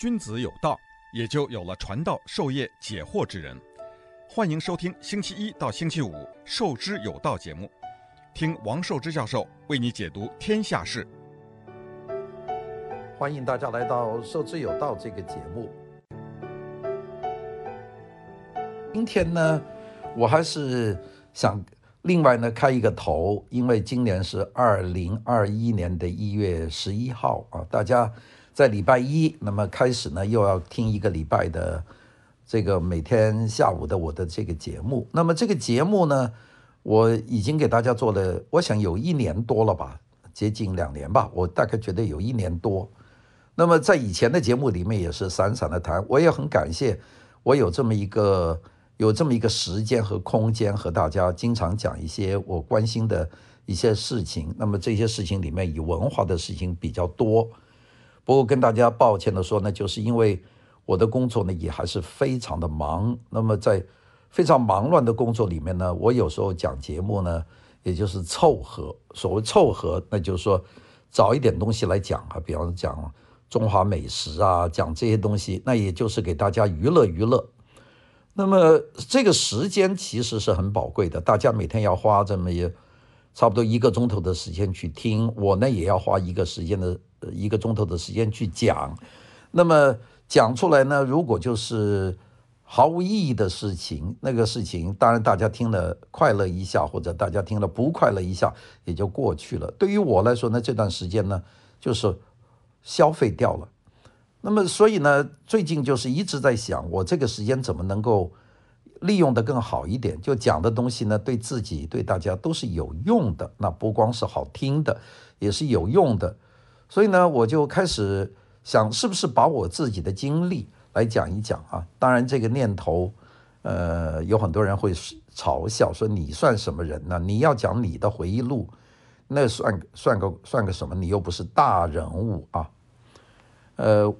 君子有道，也就有了传道授业解惑之人。欢迎收听星期一到星期五《授之有道》节目，听王寿之教授为你解读天下事。欢迎大家来到《授之有道》这个节目。今天呢，我还是想另外呢开一个头，因为今年是二零二一年的一月十一号啊，大家。在礼拜一，那么开始呢，又要听一个礼拜的这个每天下午的我的这个节目。那么这个节目呢，我已经给大家做了，我想有一年多了吧，接近两年吧，我大概觉得有一年多。那么在以前的节目里面也是散散的谈，我也很感谢我有这么一个有这么一个时间和空间和大家经常讲一些我关心的一些事情。那么这些事情里面以文化的事情比较多。不过跟大家抱歉的说呢，就是因为我的工作呢也还是非常的忙。那么在非常忙乱的工作里面呢，我有时候讲节目呢，也就是凑合。所谓凑合，那就是说找一点东西来讲啊，比方讲中华美食啊，讲这些东西，那也就是给大家娱乐娱乐。那么这个时间其实是很宝贵的，大家每天要花这么一差不多一个钟头的时间去听，我呢也要花一个时间的。一个钟头的时间去讲，那么讲出来呢，如果就是毫无意义的事情，那个事情当然大家听了快乐一下，或者大家听了不快乐一下，也就过去了。对于我来说呢，这段时间呢，就是消费掉了。那么所以呢，最近就是一直在想，我这个时间怎么能够利用得更好一点？就讲的东西呢，对自己对大家都是有用的，那不光是好听的，也是有用的。所以呢，我就开始想，是不是把我自己的经历来讲一讲啊？当然，这个念头，呃，有很多人会嘲笑说，你算什么人呢？你要讲你的回忆录，那算算个算个什么？你又不是大人物啊。呃，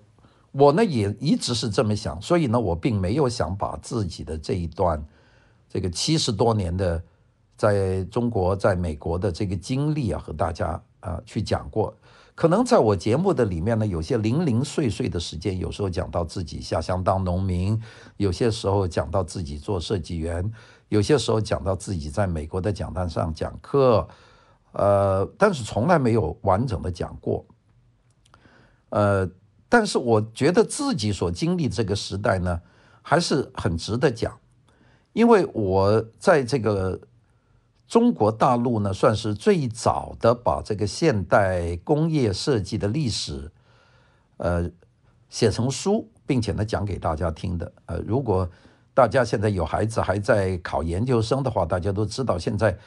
我呢也一直是这么想，所以呢，我并没有想把自己的这一段这个七十多年的在中国、在美国的这个经历啊，和大家啊、去讲过。可能在我节目的里面呢，有些零零碎碎的时间，有时候讲到自己下乡当农民，有些时候讲到自己做设计员，有些时候讲到自己在美国的讲坛上讲课，呃，但是从来没有完整的讲过。呃，但是我觉得自己所经历这个时代呢，还是很值得讲，因为我在这个。中国大陆呢，算是最早的把这个现代工业设计的历史，呃，写成书，并且呢讲给大家听的。呃，如果大家现在有孩子还在考研究生的话，大家都知道，现在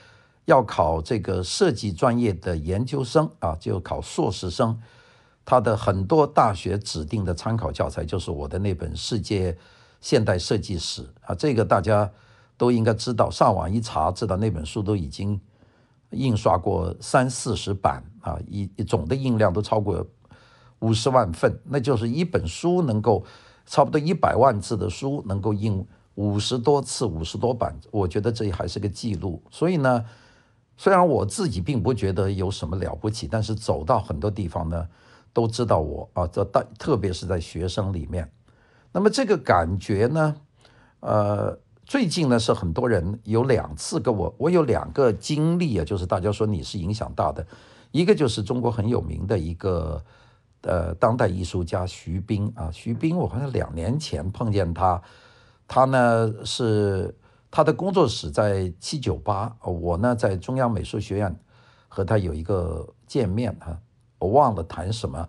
要考这个设计专业的研究生啊，就考硕士生，他的很多大学指定的参考教材就是我的那本《世界现代设计史》啊，这个大家。都应该知道，上网一查，知道那本书都已经印刷过三四十版啊，一总的印量都超过五十万份，那就是一本书能够差不多一百万字的书能够印五十多次、五十多版，我觉得这还是个记录。所以呢，虽然我自己并不觉得有什么了不起，但是走到很多地方呢，都知道我啊，这大特别是在学生里面，那么这个感觉呢，呃。最近呢，是很多人有两次跟我，我有两个经历啊，就是大家说你是影响大的，一个就是中国很有名的一个呃当代艺术家徐冰啊，徐冰我好像两年前碰见他，他呢是他的工作室在七九八，我呢在中央美术学院和他有一个见面啊，我忘了谈什么，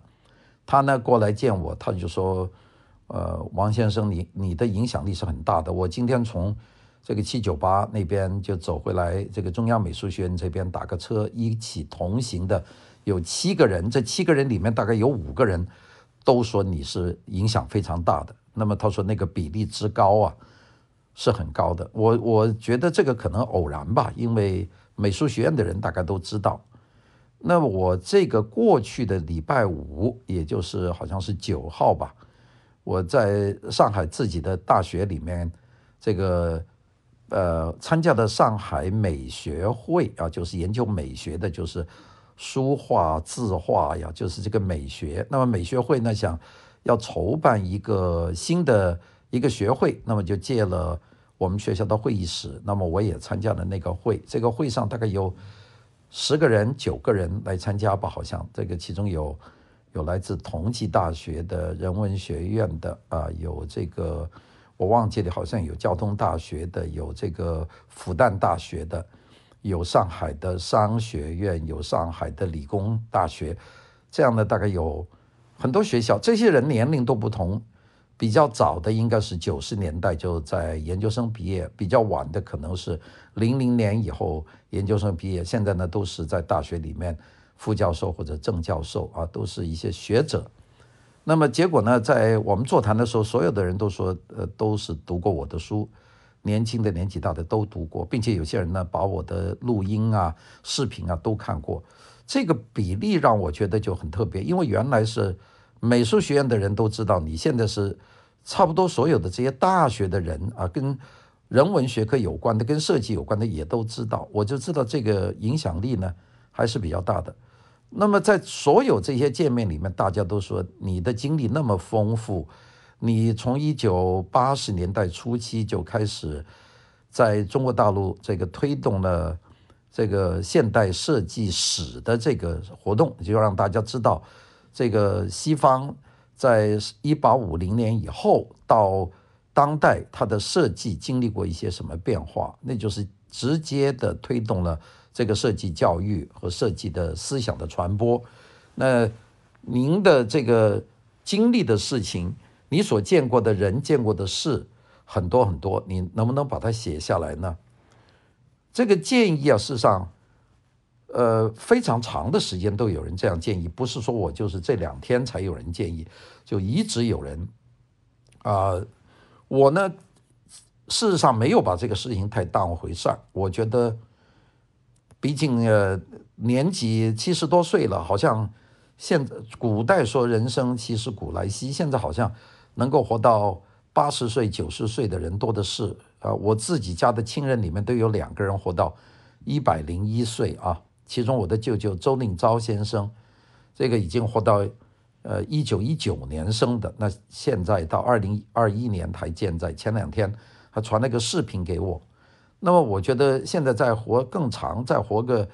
他呢过来见我，他就说。呃，王先生，你你的影响力是很大的。我今天从这个七九八那边就走回来，这个中央美术学院这边打个车，一起同行的有七个人。这七个人里面大概有五个人都说你是影响非常大的。那么他说那个比例之高啊，是很高的。我我觉得这个可能偶然吧，因为美术学院的人大概都知道。那么我这个过去的礼拜五，也就是好像是九号吧。我在上海自己的大学里面，这个呃参加的上海美学会啊，就是研究美学的，就是书画字画呀，就是这个美学。那么美学会呢，想要筹办一个新的一个学会，那么就借了我们学校的会议室，那么我也参加了那个会。这个会上大概有十个人、九个人来参加吧，好像这个其中有有来自同济大学的人文学院的啊，有这个我忘记了，好像有交通大学的，有这个复旦大学的，有上海的商学院，有上海的理工大学，这样的大概有。很多学校，这些人年龄都不同，比较早的应该是九十年代就在研究生毕业，比较晚的可能是零零年以后研究生毕业。现在呢，都是在大学里面副教授或者正教授啊，都是一些学者。那么结果呢，在我们座谈的时候，所有的人都说，呃，都是读过我的书，年轻的、年纪大的都读过，并且有些人呢，把我的录音啊、视频啊都看过。这个比例让我觉得就很特别，因为原来是美术学院的人都知道，你现在是差不多所有的这些大学的人啊，跟人文学科有关的、跟设计有关的也都知道，我就知道这个影响力呢还是比较大的。那么在所有这些见面里面，大家都说你的经历那么丰富，你从一九八十年代初期就开始在中国大陆这个推动了。这个现代设计史的这个活动，就让大家知道，这个西方在一八五零年以后到当代，它的设计经历过一些什么变化，那就是直接的推动了这个设计教育和设计的思想的传播。那您的这个经历的事情，你所见过的人、见过的事很多很多，你能不能把它写下来呢？这个建议啊，事实上，呃，非常长的时间都有人这样建议，不是说我就是这两天才有人建议，就一直有人。啊、我呢，事实上没有把这个事情太当回事儿。我觉得，毕竟呃年纪七十多岁了，好像现在古代说人生七十古来稀，现在好像能够活到八十岁、九十岁的人多的是。啊，我自己家的亲人里面都有两个人活到一百零一岁啊，其中我的舅舅周令钊先生，这个已经活到呃一九一九年生的，那现在到二零二一年才健在。前两天还传了个视频给我，那么我觉得现在再活更长，再活个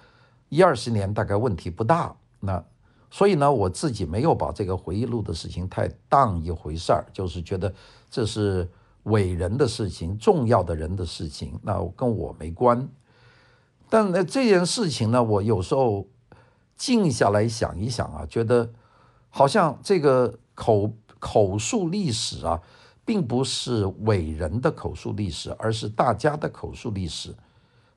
一二十年大概问题不大。那所以呢，我自己没有把这个回忆录的事情太当一回事儿，就是觉得这是。伟人的事情，重要的人的事情，那跟我没关。但，这件事情呢，我有时候静下来想一想啊，觉得好像这个口口述历史啊，并不是伟人的口述历史，而是大家的口述历史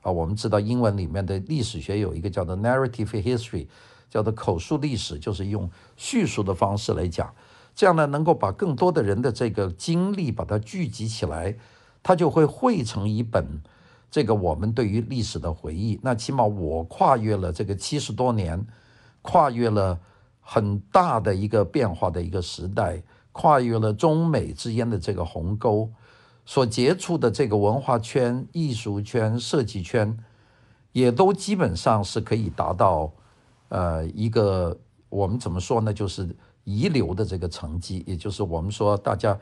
啊。我们知道英文里面的历史学有一个叫做 narrative history，叫做口述历史，就是用叙述的方式来讲。这样呢，能够把更多的人的这个经历把它聚集起来，它就会汇成一本这个我们对于历史的回忆。那起码我跨越了这个七十多年，跨越了很大的一个变化的一个时代，跨越了中美之间的这个鸿沟，所接触的这个文化圈、艺术圈、设计圈，也都基本上是可以达到呃一个我们怎么说呢，就是。遗留的这个成绩，也就是我们说大家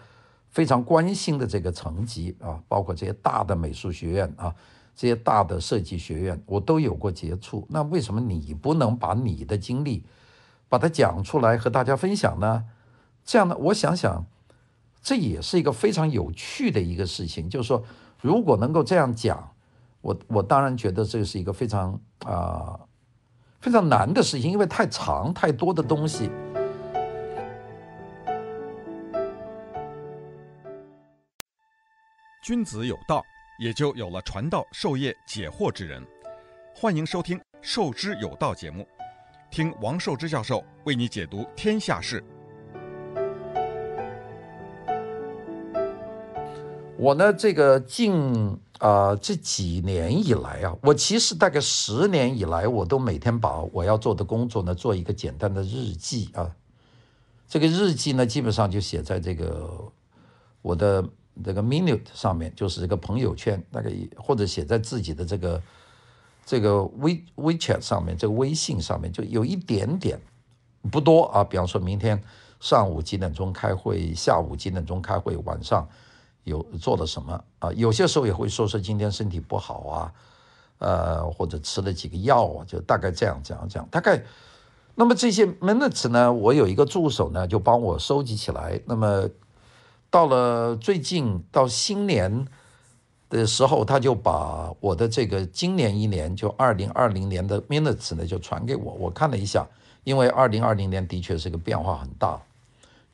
非常关心的这个成绩啊，包括这些大的美术学院啊，这些大的设计学院，我都有过接触。那为什么你不能把你的经历把它讲出来和大家分享呢？这样呢，我想想，这也是一个非常有趣的一个事情。就是说，如果能够这样讲，我我当然觉得这是一个非常啊、非常难的事情，因为太长太多的东西。君子有道，也就有了传道授业解惑之人。欢迎收听《授之有道》节目，听王寿之教授为你解读天下事。我呢，这个近啊、这几年以来啊，我其实大概十年以来，我都每天把我要做的工作呢做一个简单的日记啊。这个日记呢，基本上就写在这个我的。这个 minute 上面就是这个朋友圈，大概或者写在自己的这个这个微 WeChat 上面，这个微信上面就有一点点不多啊。比方说明天上午几点钟开会，下午几点钟开会，晚上有做了什么啊？有些时候也会说说今天身体不好啊，呃，或者吃了几个药啊，就大概这样讲讲。大概，那么这些 minutes 呢，我有一个助手呢，就帮我收集起来。那么到了最近到新年的时候，他就把我的这个今年一年就二零二零年的 minutes 呢，就传给我。我看了一下，因为二零二零年的确是个变化很大。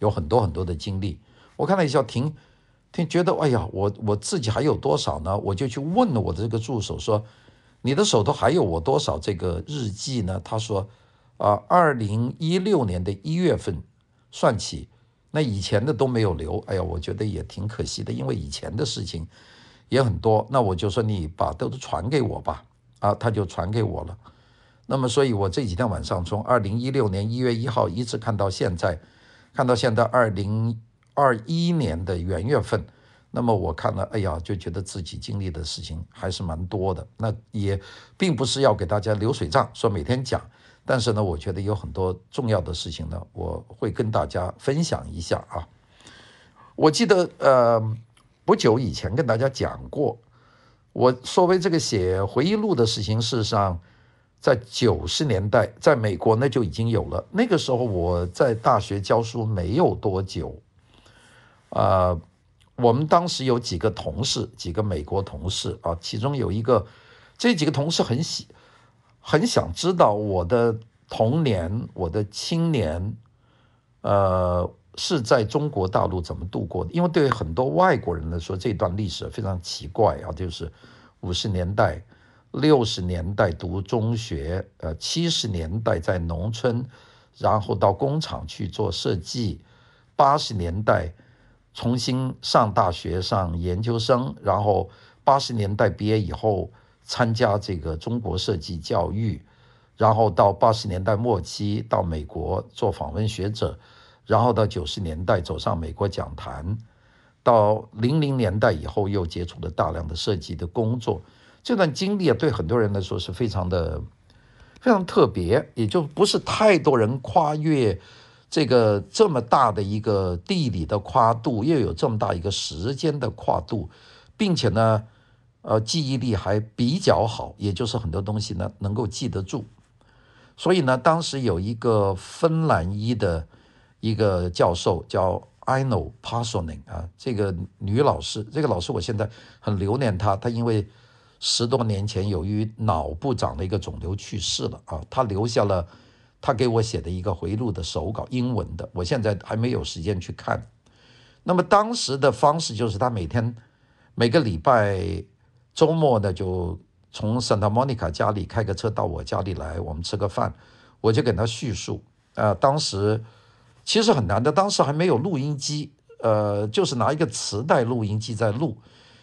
有很多很多的经历，我看了一下，挺挺觉得，哎呀，我我自己还有多少呢？我就去问了我的这个助手说，你的手头还有我多少这个日记呢？他说，啊，二零一六年的一月份算起，那以前的都没有留。哎呀，我觉得也挺可惜的，因为以前的事情也很多。那我就说你把都传给我吧，啊，他就传给我了。那么，所以我这几天晚上从二零一六年一月一号一直看到现在。看到现在二零二一年的元月份，那么我看了，哎呀，就觉得自己经历的事情还是蛮多的。那也并不是要给大家流水账，说每天讲，但是呢，我觉得有很多重要的事情呢，我会跟大家分享一下啊。我记得呃，不久以前跟大家讲过，我所谓这个写回忆录的事情，事实上。在九十年代，在美国那就已经有了。那个时候我在大学教书没有多久，呃，我们当时有几个同事，几个美国同事啊，其中有一个，这几个同事很喜，很想知道我的童年，我的青年，呃，是在中国大陆怎么度过的？因为对于很多外国人来说，这段历史非常奇怪啊，就是五十年代。六十年代读中学，呃，七十年代在农村，然后到工厂去做设计，八十年代重新上大学上研究生，然后八十年代毕业以后参加这个中国设计教育，然后到八十年代末期到美国做访问学者，然后到九十年代走上美国讲坛，到零零年代以后又接触了大量的设计的工作。这段经历啊，对很多人来说是非常的非常特别，也就不是太多人跨越这个这么大的一个地理的跨度，又有这么大一个时间的跨度，并且呢，呃，记忆力还比较好，也就是很多东西呢能够记得住。所以呢，当时有一个芬兰裔的一个教授叫 Aino Parsoning 啊，这个女老师，这个老师我现在很留恋她，她因为。十多年前，由于脑部长了一个肿瘤去世了啊，她留下了她给我写的一个回录的手稿，英文的，我现在还没有时间去看。那么当时的方式就是她每天每个礼拜周末呢，就从 Santa Monica 家里开个车到我家里来，我们吃个饭，我就给她叙述。啊，当时其实很难的，当时还没有录音机，呃，就是拿一个磁带录音机在录，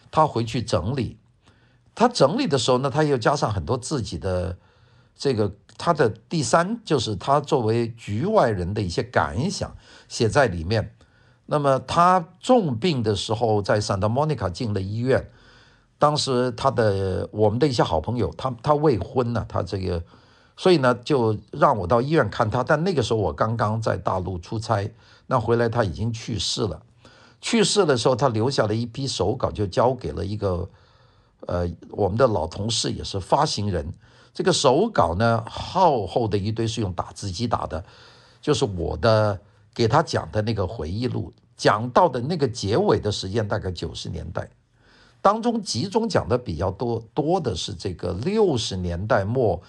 他回去整理。他整理的时候呢，他又加上很多自己的这个他的第三，就是他作为局外人的一些感想写在里面。那么他重病的时候，在 Santa Monica 进了医院，当时他的我们的一些好朋友，他他未婚呢，他这个，所以呢就让我到医院看他。但那个时候我刚刚在大陆出差，那回来他已经去世了。去世的时候，他留下了一批手稿，就交给了一个。呃，我们的老同事也是发行人，这个手稿呢，厚厚的一堆是用打字机打的，就是我的给他讲的那个回忆录，讲到的那个结尾的时间大概九十年代，当中集中讲的比较多多的是这个六十年代末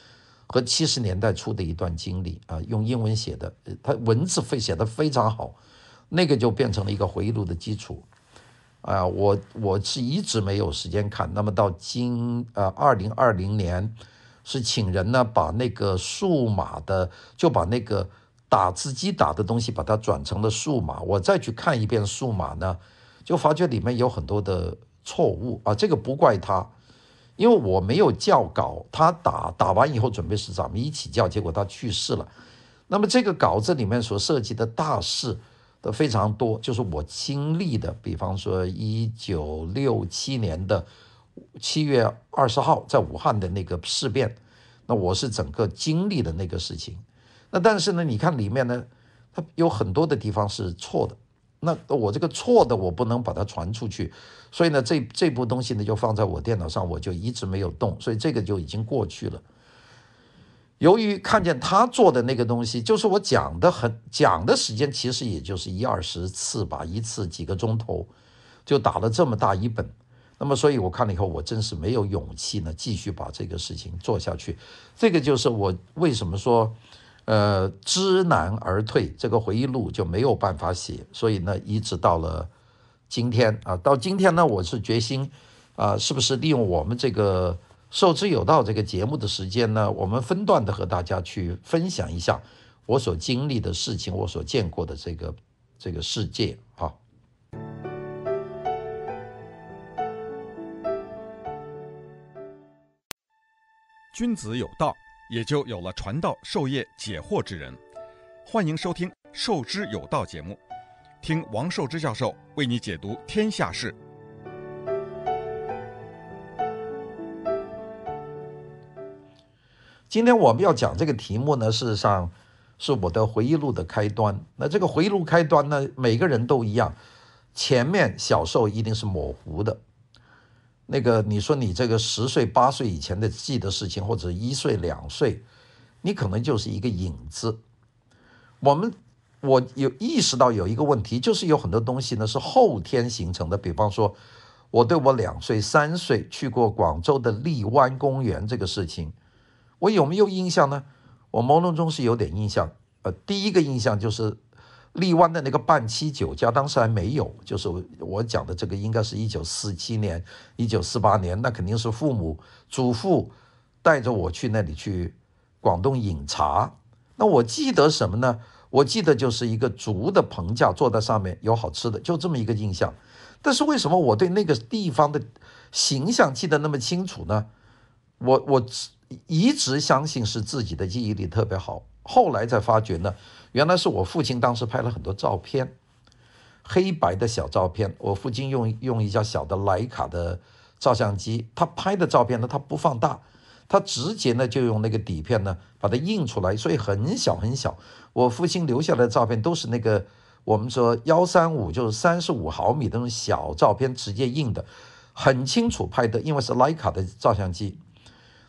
和七十年代初的一段经历啊，用英文写的，他文字非写得非常好，那个就变成了一个回忆录的基础。啊，我我是一直没有时间看。那么到今呃二零二零年，是请人呢把那个数码的，就把那个打字机打的东西，把它转成了数码。我再去看一遍数码呢，就发觉里面有很多的错误啊。这个不怪他，因为我没有叫稿，他打打完以后准备是咱们一起叫，结果他去世了。那么这个稿子里面所涉及的大事。都非常多，就是我经历的，比方说一九六七年的七月二十号在武汉的那个事变，那我是整个经历的那个事情。那但是呢，你看里面呢，它有很多的地方是错的。那我这个错的我不能把它传出去，所以呢，这这部东西呢就放在我电脑上，我就一直没有动，所以这个就已经过去了。由于看见他做的那个东西，就是我讲的很讲的时间，其实也就是一二十次吧，一次几个钟头，就打了这么大一本。那么，所以我看了以后，我真是没有勇气呢，继续把这个事情做下去。这个就是我为什么说，呃，知难而退，这个回忆录就没有办法写。所以呢，一直到了今天啊，到今天呢，我是决心啊，是不是利用我们这个。受之有道这个节目的时间呢，我们分段的和大家去分享一下我所经历的事情，我所见过的这个这个世界啊。君子有道，也就有了传道授业解惑之人。欢迎收听《受之有道》节目，听王寿之教授为你解读天下事。今天我们要讲这个题目呢，事实上是我的回忆录的开端。那这个回忆录开端呢，每个人都一样，前面小时候一定是模糊的。那个你说你这个十岁八岁以前的记的事情，或者一岁两岁，你可能就是一个影子。我们我有意识到有一个问题，就是有很多东西呢是后天形成的。比方说，我对我两岁三岁去过广州的荔湾公园这个事情。我有没有印象呢？我朦胧中是有点印象。呃，第一个印象就是荔湾的那个半七酒家，当时还没有，就是我讲的这个，应该是一九四七年、一九四八年，那肯定是父母、祖父带着我去那里去广东饮茶。那我记得什么呢？我记得就是一个竹的棚架，坐在上面有好吃的，就这么一个印象。但是为什么我对那个地方的形象记得那么清楚呢？我我。一直相信是自己的记忆力特别好，后来才发觉呢，原来是我父亲当时拍了很多照片，黑白的小照片。我父亲用用一架小的徠卡的照相机，他拍的照片呢，他不放大，他直接呢就用那个底片呢把它印出来，所以很小很小。我父亲留下来的照片都是那个我们说幺三五，就是三十五毫米那种小照片，直接印的，很清楚拍的，因为是徠卡的照相机。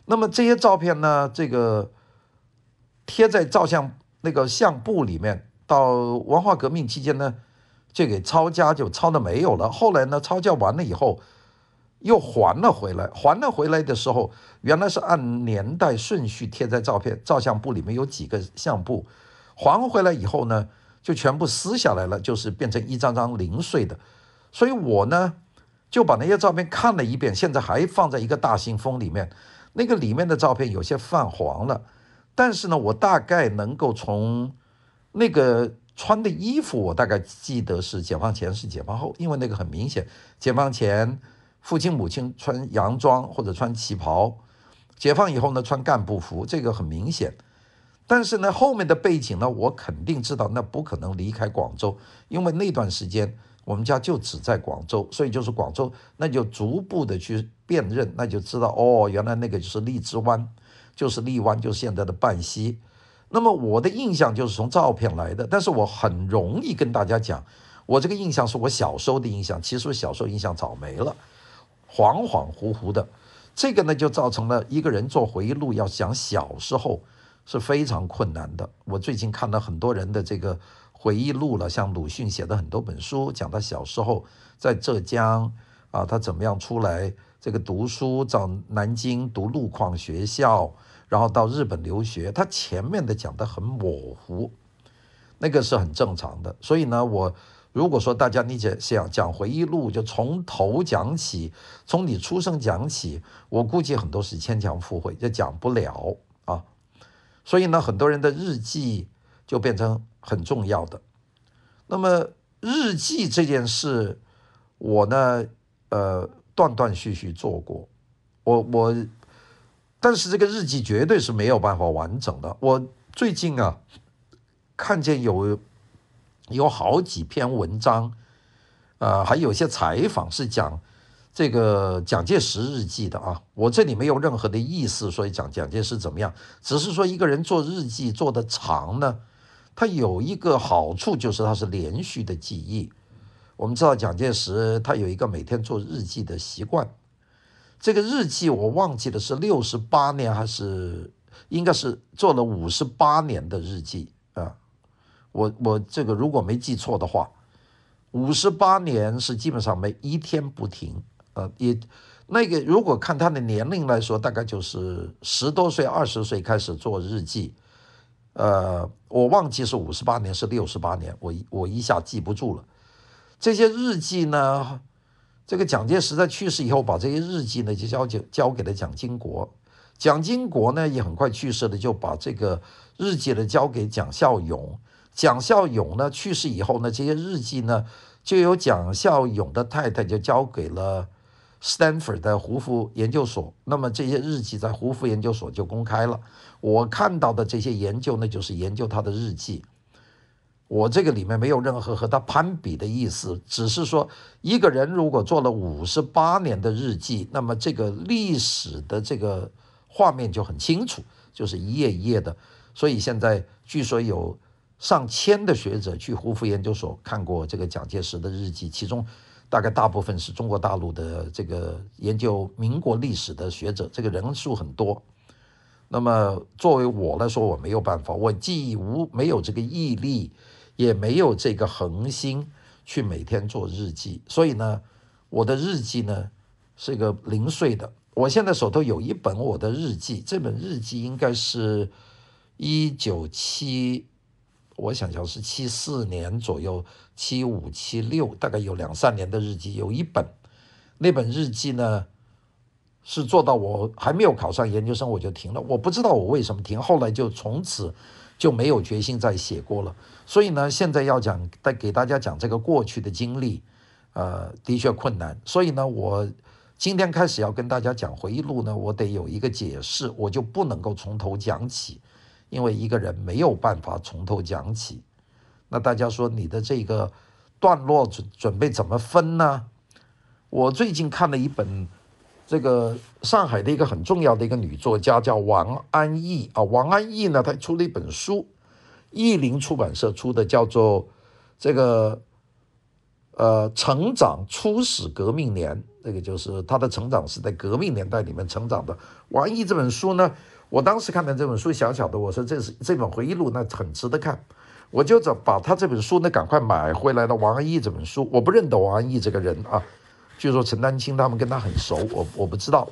那么这些照片呢，这个贴在照相那个相簿里面，到文化革命期间呢，就给抄家，就抄的没有了。后来呢，抄家完了以后，又还了回来。还了回来的时候，原来是按年代顺序贴在照片照相簿里面，有几个相簿。还回来以后呢，就全部撕下来了，就是变成一张张零碎的。所以我呢，就把那些照片看了一遍，现在还放在一个大信封里面。那个里面的照片有些泛黄了，但是呢，我大概能够从那个穿的衣服，我大概记得是解放前是解放后，因为那个很明显，解放前父亲母亲穿洋装或者穿旗袍，解放以后呢穿干部服，这个很明显。但是呢，后面的背景呢，我肯定知道，那不可能离开广州，因为那段时间。我们家就只在广州，所以就是广州，那就逐步的去辨认，那就知道哦，原来那个就是荔枝湾，就是荔湾，就是现在的半溪。那么我的印象就是从照片来的，但是我很容易跟大家讲，我这个印象是我小时候的印象，其实我小时候印象早没了，恍恍惚惚的。这个呢，就造成了一个人做回忆录要讲小时候是非常困难的。我最近看了很多人的这个。回忆录了，像鲁迅写的很多本书，讲他小时候在浙江啊，他怎么样出来这个读书，到南京读路况学校，然后到日本留学。他前面的讲得很模糊，那个是很正常的。所以呢，我如果说大家你想讲回忆录，就从头讲起，从你出生讲起，我估计很多是牵强附会，就讲不了啊。所以呢，很多人的日记就变成。很重要的，那么日记这件事，我呢，呃，断断续续做过，我我，但是这个日记绝对是没有办法完整的。我最近啊，看见有有好几篇文章，呃，还有些采访是讲这个蒋介石日记的啊。我这里没有任何的意思，所以讲蒋介石怎么样，只是说一个人做日记做得长呢。它有一个好处就是它是连续的记忆。我们知道蒋介石他有一个每天做日记的习惯，这个日记我忘记了是六十八年还是应该是做了五十八年的日记啊。我我这个如果没记错的话，五十八年是基本上每一天不停，呃，也那个如果看他的年龄来说，大概就是十多岁、二十岁开始做日记，呃，我忘记是五十八年是六十八年，我我一下记不住了。这些日记呢，这个蒋介石在去世以后，把这些日记呢就交给交给了蒋经国，蒋经国呢也很快去世了，就把这个日记呢交给蒋孝勇。蒋孝勇呢去世以后呢，这些日记呢就由蒋孝勇的太太就交给了 Stanford 的胡佛研究所。那么这些日记在胡佛研究所就公开了。我看到的这些研究呢，就是研究他的日记。我这个里面没有任何和他攀比的意思，只是说一个人如果做了五十八年的日记，那么这个历史的这个画面就很清楚，就是一页一页的。所以现在据说有。上千的学者去胡佛研究所看过这个蒋介石的日记，其中大概大部分是中国大陆的这个研究民国历史的学者，这个人数很多。那么作为我来说，我没有办法，我既无没有这个毅力，也没有这个恒心去每天做日记，所以呢，我的日记呢是一个零碎的。我现在手头有一本我的日记，这本日记应该是一九七。我想想是七四年左右，七五七六，大概有两三年的日记，有一本，那本日记呢，是做到我还没有考上研究生我就停了，我不知道我为什么停，后来就从此就没有决心再写过了。所以呢，现在要讲再给大家讲这个过去的经历，呃，的确困难。所以呢，我今天开始要跟大家讲回忆录呢，我得有一个解释，我就不能够从头讲起。因为一个人没有办法从头讲起，那大家说你的这个段落准准备怎么分呢？我最近看了一本这个上海的一个很重要的一个女作家叫王安忆啊，王安忆呢，她出了一本书，译林出版社出的，叫做这个呃成长初始革命年，这个就是她的成长是在革命年代里面成长的。王安忆这本书呢。我当时看到这本书，小小的，我说这是这本回忆录，那很值得看。我就找把他这本书呢，赶快买回来了。王安忆这本书，我不认得王安忆这个人啊，据说陈丹青他们跟他很熟，我我不知道。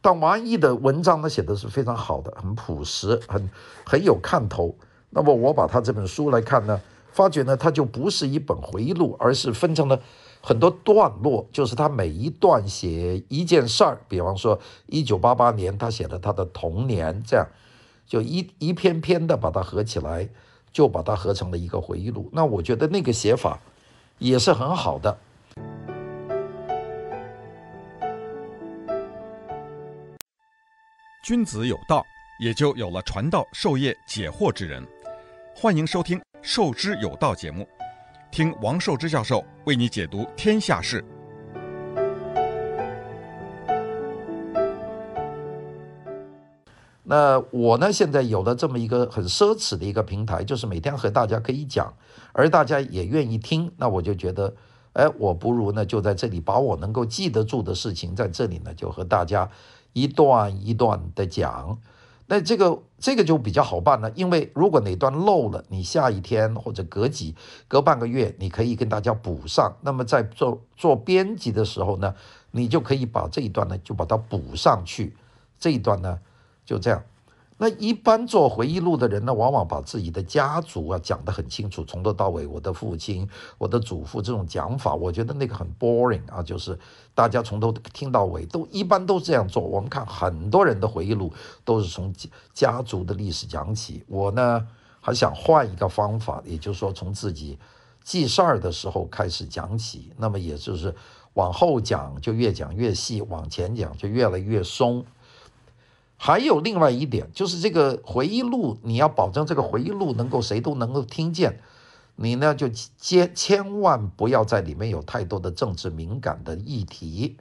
但王安忆的文章呢，写的是非常好的，很朴实，很很有看头。那么我把他这本书来看呢，发觉呢，他就不是一本回忆录，而是分成了。很多段落，就是他每一段写一件事儿，比方说一九八八年，他写了他的童年，这样就一一篇篇的把它合起来，就把它合成了一个回忆录。那我觉得那个写法也是很好的。君子有道，也就有了传道授业解惑之人。欢迎收听《授之有道》节目。听王寿之教授为你解读天下事。那我呢，现在有了这么一个很奢侈的一个平台，就是每天和大家可以讲，而大家也愿意听，那我就觉得，哎，我不如呢就在这里把我能够记得住的事情，在这里呢就和大家一段一段的讲。那这个这个就比较好办了，因为如果哪段漏了，你下一天或者隔几隔半个月，你可以跟大家补上。那么在做做编辑的时候呢，你就可以把这一段呢就把它补上去，这一段呢就这样。那一般做回忆录的人呢，往往把自己的家族啊讲得很清楚，从头到尾，我的父亲、我的祖父这种讲法，我觉得那个很 boring 啊，就是大家从头听到尾，都一般都这样做。我们看很多人的回忆录都是从家族的历史讲起，我呢还想换一个方法，也就是说从自己记事儿的时候开始讲起，那么也就是往后讲就越讲越细，往前讲就越来越松。还有另外一点，就是这个回忆录，你要保证这个回忆录能够谁都能够听见，你呢就千千万不要在里面有太多的政治敏感的议题，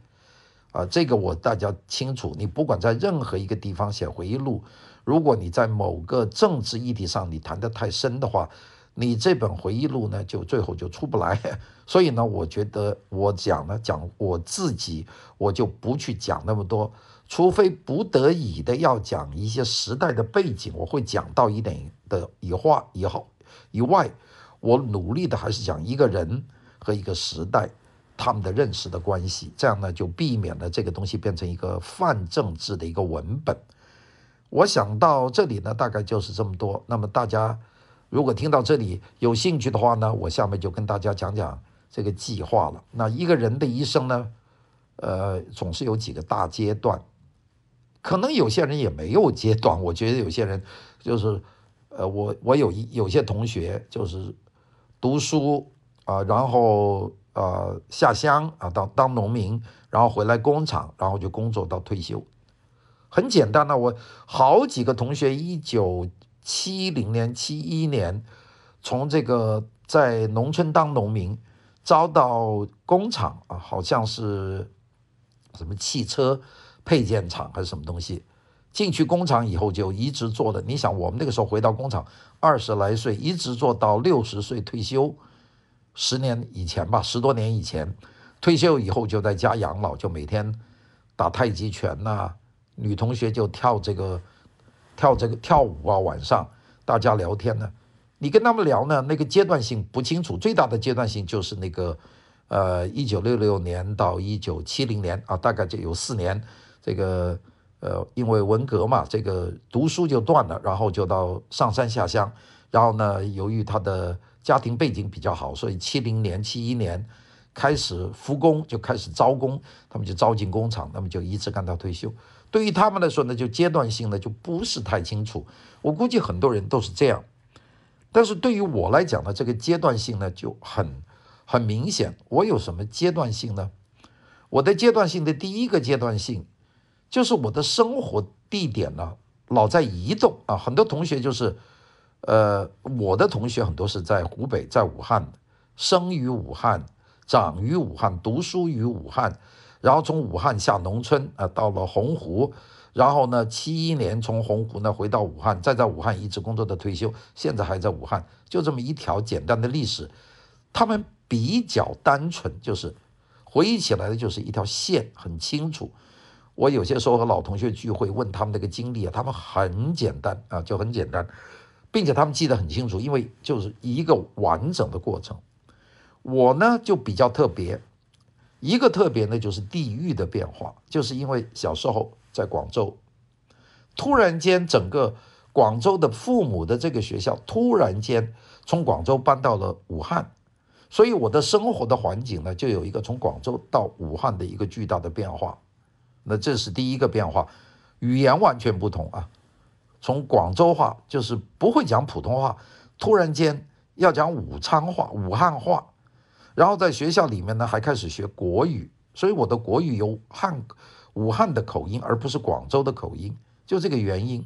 啊，这个我大家清楚。你不管在任何一个地方写回忆录，如果你在某个政治议题上你谈得太深的话，你这本回忆录呢，就最后就出不来。所以呢，我觉得我讲呢，讲我自己，我就不去讲那么多，除非不得已的要讲一些时代的背景，我会讲到一点的以话以后以外，我努力的还是讲一个人和一个时代他们的认识的关系，这样呢，就避免了这个东西变成一个泛政治的一个文本。我想到这里呢，大概就是这么多。那么大家。如果听到这里有兴趣的话呢，我下面就跟大家讲讲这个计划了。那一个人的一生呢，呃，总是有几个大阶段，可能有些人也没有阶段。我觉得有些人就是，呃，我我有一有些同学就是读书啊，然后呃下乡啊，当当农民，然后回来工厂，然后就工作到退休。很简单的，我好几个同学一九。七零年、七一年，从这个在农村当农民，招到工厂啊，好像是什么汽车配件厂还是什么东西，进去工厂以后就一直做的。你想，我们那个时候回到工厂，二十来岁，一直做到六十岁退休，十年以前吧，十多年以前，退休以后就在家养老，就每天打太极拳呐、女同学就跳这个。跳这个跳舞啊，晚上大家聊天呢，你跟他们聊呢，那个阶段性不清楚。最大的阶段性就是那个，呃，一九六六年到一九七零年啊，大概就有四年。这个呃，因为文革嘛，这个读书就断了，然后就到上山下乡。然后呢，由于他的家庭背景比较好，所以七零年、七一年开始复工，就开始招工，他们就招进工厂，那么就一直干到退休。对于他们来说呢，就阶段性的就不是太清楚。我估计很多人都是这样，但是对于我来讲呢，这个阶段性呢就很很明显。我有什么阶段性呢？我的阶段性的第一个阶段性，就是我的生活地点呢老在移动啊。很多同学就是，呃，我的同学很多是在湖北，在武汉，生于武汉，长于武汉，读书于武汉。然后从武汉下农村啊，到了洪湖，然后呢，七一年从洪湖呢回到武汉，再在武汉一直工作到退休，现在还在武汉，就这么一条简单的历史。他们比较单纯，就是回忆起来的就是一条线，很清楚。我有些时候和老同学聚会，问他们那个经历啊，他们很简单啊，就很简单，并且他们记得很清楚，因为就是一个完整的过程。我呢就比较特别。一个特别呢，就是地域的变化，就是因为小时候在广州，突然间整个广州的父母的这个学校突然间从广州搬到了武汉，所以我的生活的环境呢，就有一个从广州到武汉的一个巨大的变化。那这是第一个变化，语言完全不同啊，从广州话就是不会讲普通话，突然间要讲武昌话、武汉话。然后在学校里面呢，还开始学国语，所以我的国语有汉武汉的口音，而不是广州的口音，就这个原因。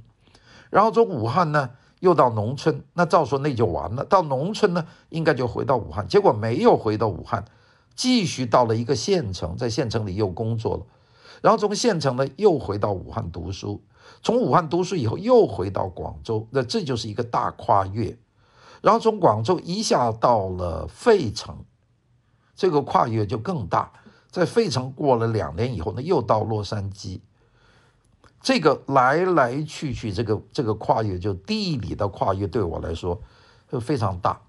然后从武汉呢，又到农村，那照说那就完了。到农村呢，应该就回到武汉，结果没有回到武汉，继续到了一个县城，在县城里又工作了。然后从县城呢，又回到武汉读书，从武汉读书以后又回到广州，那这就是一个大跨越。然后从广州一下到了费城。这个跨越就更大，在费城过了两年以后呢，又到洛杉矶。这个来来去去，这个这个跨越就地理的跨越，对我来说就非常大。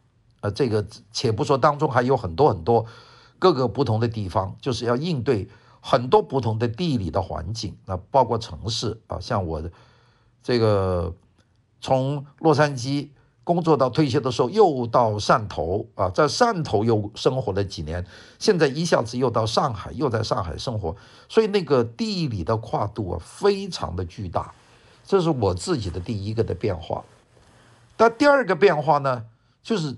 呃，这个且不说当中还有很多很多各个不同的地方，就是要应对很多不同的地理的环境，那包括城市啊，像我的这个从洛杉矶。工作到退休的时候，又到汕头啊，在汕头又生活了几年，现在一下子又到上海，又在上海生活，所以那个地理的跨度啊，非常的巨大，这是我自己的第一个的变化。但第二个变化呢，就是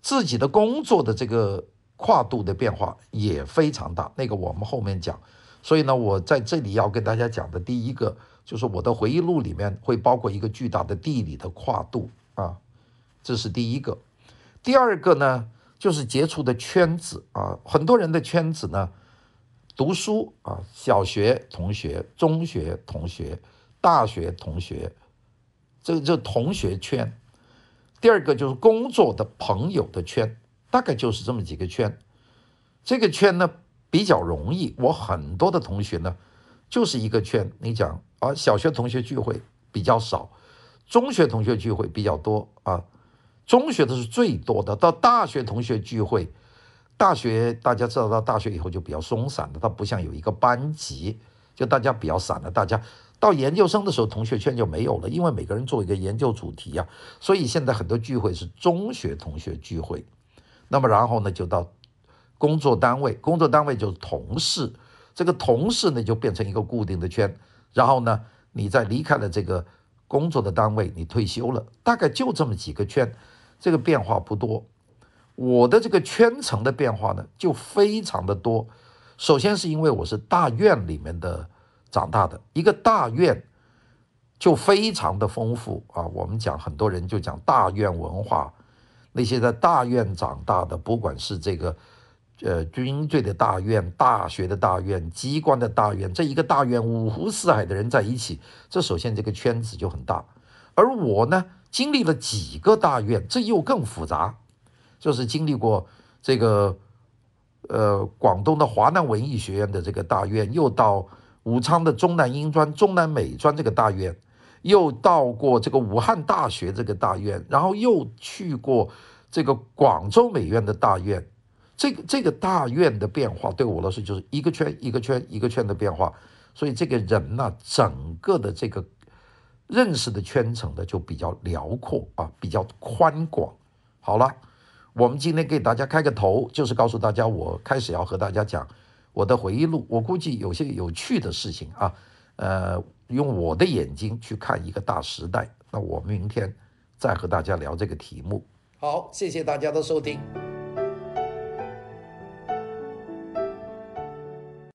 自己的工作的这个跨度的变化也非常大，那个我们后面讲。所以呢，我在这里要跟大家讲的第一个，就是我的回忆录里面会包括一个巨大的地理的跨度啊。这是第一个，第二个呢，就是接触的圈子啊，很多人的圈子呢，读书啊，小学同学、中学同学、大学同学，这个就同学圈。第二个就是工作的朋友的圈，大概就是这么几个圈。这个圈呢比较容易，我很多的同学呢就是一个圈。你讲啊，小学同学聚会比较少，中学同学聚会比较多啊，中学的是最多的。到大学同学聚会，大学大家知道到大学以后就比较松散的，它不像有一个班级，就大家比较散的，大家。到研究生的时候，同学圈就没有了，因为每个人做一个研究主题呀，所以现在很多聚会是中学同学聚会。那么然后呢，就到工作单位，工作单位就是同事，这个同事呢就变成一个固定的圈。然后呢，你再离开了这个工作的单位，你退休了，大概就这么几个圈，这个变化不多。我的这个圈层的变化呢，就非常的多。首先是因为我是大院里面的。长大的一个大院就非常的丰富啊！我们讲很多人就讲大院文化，那些在大院长大的，不管是这个呃军队的大院、大学的大院、机关的大院，这一个大院五湖四海的人在一起，这首先这个圈子就很大。而我呢，经历了几个大院，这又更复杂，就是经历过这个呃广东的华南文艺学院的这个大院，又到。武昌的中南英专、中南美专这个大院，又到过这个武汉大学这个大院，然后又去过这个广州美院的大院。这个这个大院的变化对我来说就是一个圈一个圈一个圈的变化，所以这个人呢，整个的这个认识的圈层呢就比较辽阔啊，比较宽广。好了，我们今天给大家开个头，就是告诉大家，我开始要和大家讲。我的回忆录，我估计有些有趣的事情啊，呃，用我的眼睛去看一个大时代。那我明天再和大家聊这个题目。好，谢谢大家的收听。